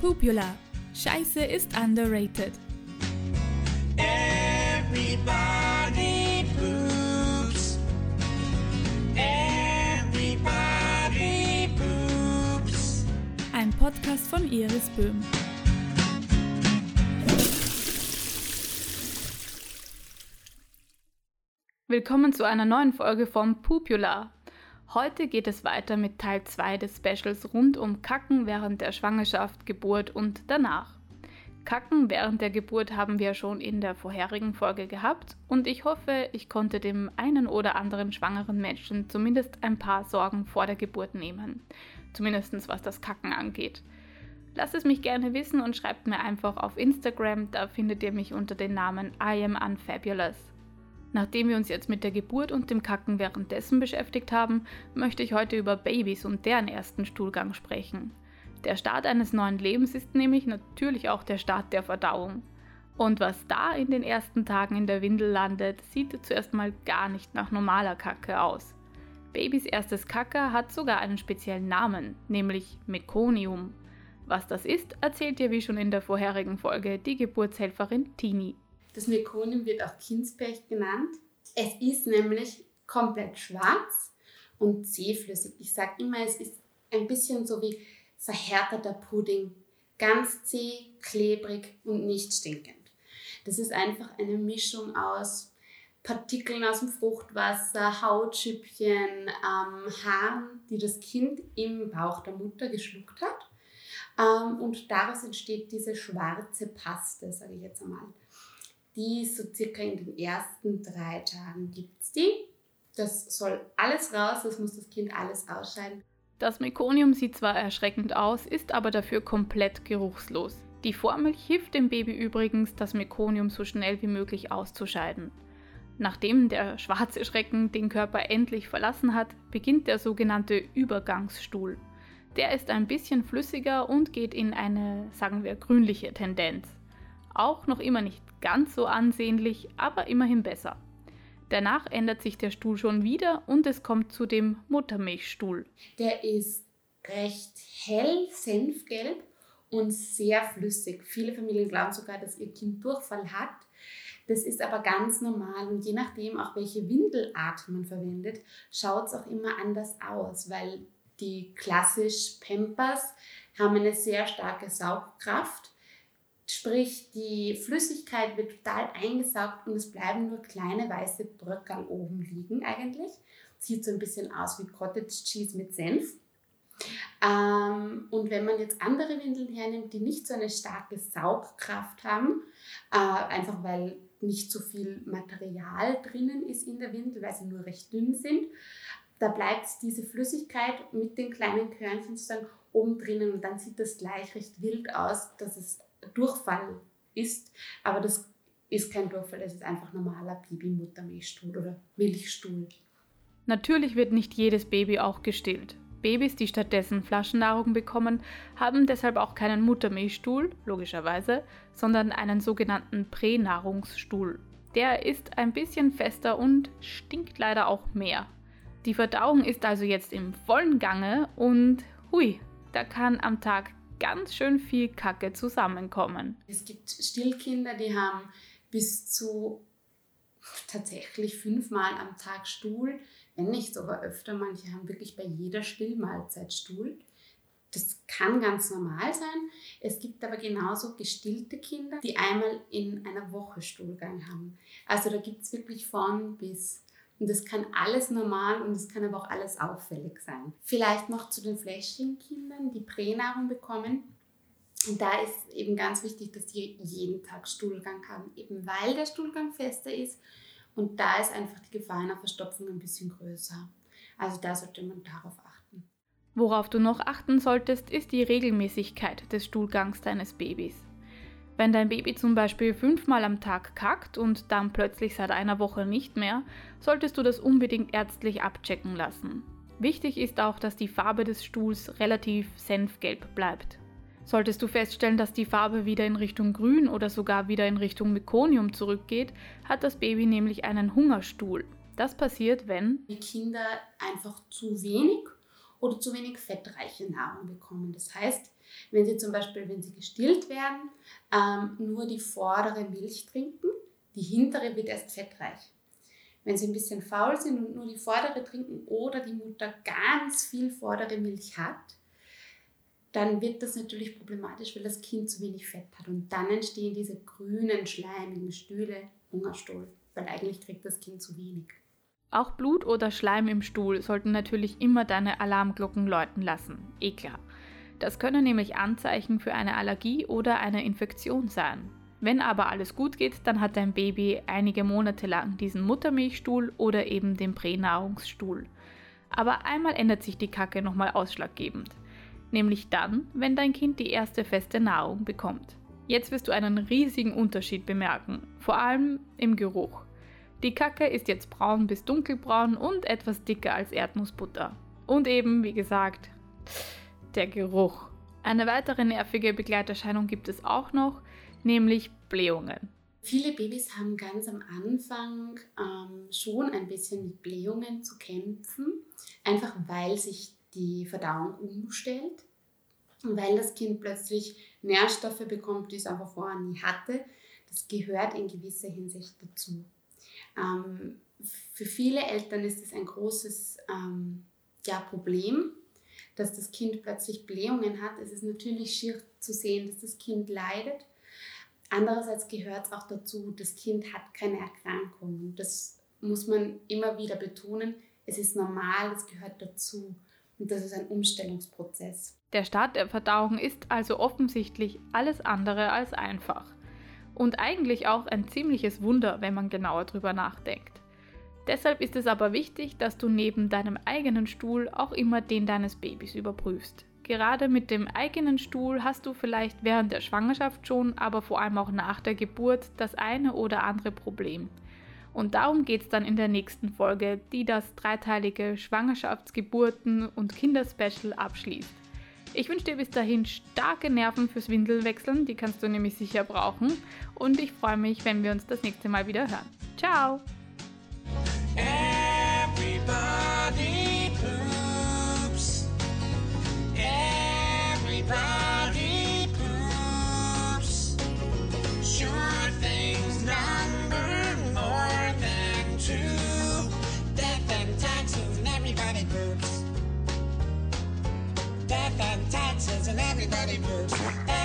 Pupula. Scheiße ist underrated. Everybody poops. Everybody poops. Ein Podcast von Iris Böhm. Willkommen zu einer neuen Folge vom Pupula. Heute geht es weiter mit Teil 2 des Specials rund um Kacken während der Schwangerschaft, Geburt und danach. Kacken während der Geburt haben wir schon in der vorherigen Folge gehabt und ich hoffe, ich konnte dem einen oder anderen schwangeren Menschen zumindest ein paar Sorgen vor der Geburt nehmen. Zumindest was das Kacken angeht. Lasst es mich gerne wissen und schreibt mir einfach auf Instagram, da findet ihr mich unter dem Namen I am Unfabulous. Nachdem wir uns jetzt mit der Geburt und dem Kacken währenddessen beschäftigt haben, möchte ich heute über Babys und deren ersten Stuhlgang sprechen. Der Start eines neuen Lebens ist nämlich natürlich auch der Start der Verdauung. Und was da in den ersten Tagen in der Windel landet, sieht zuerst mal gar nicht nach normaler Kacke aus. Babys erstes Kacke hat sogar einen speziellen Namen, nämlich Mekonium. Was das ist, erzählt dir wie schon in der vorherigen Folge die Geburtshelferin Tini. Das Mekonium wird auch Kindsberg genannt. Es ist nämlich komplett schwarz und zähflüssig. Ich sage immer, es ist ein bisschen so wie verhärteter Pudding. Ganz zäh, klebrig und nicht stinkend. Das ist einfach eine Mischung aus Partikeln aus dem Fruchtwasser, Hautschüppchen, ähm, Haaren, die das Kind im Bauch der Mutter geschluckt hat. Ähm, und daraus entsteht diese schwarze Paste, sage ich jetzt einmal die so circa in den ersten drei Tagen gibt es die. Das soll alles raus, das muss das Kind alles ausscheiden. Das Mekonium sieht zwar erschreckend aus, ist aber dafür komplett geruchslos. Die Vormilch hilft dem Baby übrigens, das Mekonium so schnell wie möglich auszuscheiden. Nachdem der schwarze Schrecken den Körper endlich verlassen hat, beginnt der sogenannte Übergangsstuhl. Der ist ein bisschen flüssiger und geht in eine, sagen wir, grünliche Tendenz. Auch noch immer nicht ganz so ansehnlich, aber immerhin besser. Danach ändert sich der Stuhl schon wieder und es kommt zu dem Muttermilchstuhl. Der ist recht hell, senfgelb und sehr flüssig. Viele Familien glauben sogar, dass ihr Kind Durchfall hat. Das ist aber ganz normal und je nachdem auch welche Windelart man verwendet, schaut es auch immer anders aus, weil die klassisch Pampers haben eine sehr starke Saugkraft Sprich, die Flüssigkeit wird total eingesaugt und es bleiben nur kleine weiße Bröckel oben liegen eigentlich. Sieht so ein bisschen aus wie Cottage Cheese mit Senf. Ähm, und wenn man jetzt andere Windeln hernimmt, die nicht so eine starke Saugkraft haben, äh, einfach weil nicht so viel Material drinnen ist in der Windel, weil sie nur recht dünn sind, da bleibt diese Flüssigkeit mit den kleinen Körnchen sozusagen oben drinnen und dann sieht das gleich recht wild aus, dass es Durchfall ist, aber das ist kein Durchfall, das ist einfach normaler Babymuttermilchstuhl oder Milchstuhl. Natürlich wird nicht jedes Baby auch gestillt. Babys, die stattdessen Flaschennahrung bekommen, haben deshalb auch keinen Muttermilchstuhl, logischerweise, sondern einen sogenannten Pränahrungsstuhl. Der ist ein bisschen fester und stinkt leider auch mehr. Die Verdauung ist also jetzt im vollen Gange und hui, da kann am Tag ganz schön viel Kacke zusammenkommen. Es gibt Stillkinder, die haben bis zu tatsächlich fünfmal am Tag Stuhl, wenn nicht sogar öfter. Manche haben wirklich bei jeder Stillmahlzeit Stuhl. Das kann ganz normal sein. Es gibt aber genauso gestillte Kinder, die einmal in einer Woche Stuhlgang haben. Also da gibt es wirklich von bis. Und das kann alles normal und es kann aber auch alles auffällig sein. Vielleicht noch zu den Fläschchenkindern, die Pränahrung bekommen. Und da ist eben ganz wichtig, dass die jeden Tag Stuhlgang haben, eben weil der Stuhlgang fester ist. Und da ist einfach die Gefahr einer Verstopfung ein bisschen größer. Also da sollte man darauf achten. Worauf du noch achten solltest, ist die Regelmäßigkeit des Stuhlgangs deines Babys. Wenn dein Baby zum Beispiel fünfmal am Tag kackt und dann plötzlich seit einer Woche nicht mehr, solltest du das unbedingt ärztlich abchecken lassen. Wichtig ist auch, dass die Farbe des Stuhls relativ senfgelb bleibt. Solltest du feststellen, dass die Farbe wieder in Richtung Grün oder sogar wieder in Richtung Mekonium zurückgeht, hat das Baby nämlich einen Hungerstuhl. Das passiert, wenn die Kinder einfach zu wenig oder zu wenig fettreiche Nahrung bekommen. Das heißt, wenn sie zum Beispiel, wenn sie gestillt werden, ähm, nur die vordere Milch trinken, die hintere wird erst fettreich. Wenn sie ein bisschen faul sind und nur die vordere trinken oder die Mutter ganz viel vordere Milch hat, dann wird das natürlich problematisch, weil das Kind zu wenig Fett hat. Und dann entstehen diese grünen, schleimigen Stühle, Hungerstuhl, weil eigentlich kriegt das Kind zu wenig. Auch Blut oder Schleim im Stuhl sollten natürlich immer deine Alarmglocken läuten lassen. Eh klar. Das können nämlich Anzeichen für eine Allergie oder eine Infektion sein. Wenn aber alles gut geht, dann hat dein Baby einige Monate lang diesen Muttermilchstuhl oder eben den Pränahrungsstuhl. Aber einmal ändert sich die Kacke nochmal ausschlaggebend. Nämlich dann, wenn dein Kind die erste feste Nahrung bekommt. Jetzt wirst du einen riesigen Unterschied bemerken, vor allem im Geruch. Die Kacke ist jetzt braun bis dunkelbraun und etwas dicker als Erdnussbutter. Und eben, wie gesagt, der Geruch. Eine weitere nervige Begleiterscheinung gibt es auch noch, nämlich Blähungen. Viele Babys haben ganz am Anfang ähm, schon ein bisschen mit Blähungen zu kämpfen, einfach weil sich die Verdauung umstellt und weil das Kind plötzlich Nährstoffe bekommt, die es einfach vorher nie hatte. Das gehört in gewisser Hinsicht dazu. Ähm, für viele Eltern ist es ein großes ähm, ja, Problem, dass das Kind plötzlich Blähungen hat. Es ist natürlich schier zu sehen, dass das Kind leidet. Andererseits gehört es auch dazu, das Kind hat keine Erkrankung. Das muss man immer wieder betonen. Es ist normal, es gehört dazu. Und das ist ein Umstellungsprozess. Der Start der Verdauung ist also offensichtlich alles andere als einfach. Und eigentlich auch ein ziemliches Wunder, wenn man genauer drüber nachdenkt. Deshalb ist es aber wichtig, dass du neben deinem eigenen Stuhl auch immer den deines Babys überprüfst. Gerade mit dem eigenen Stuhl hast du vielleicht während der Schwangerschaft schon, aber vor allem auch nach der Geburt das eine oder andere Problem. Und darum geht es dann in der nächsten Folge, die das dreiteilige Schwangerschafts-, Geburten- und Kinderspecial abschließt. Ich wünsche dir bis dahin starke Nerven fürs Windelwechseln, die kannst du nämlich sicher brauchen. Und ich freue mich, wenn wir uns das nächste Mal wieder hören. Ciao! Everybody poops.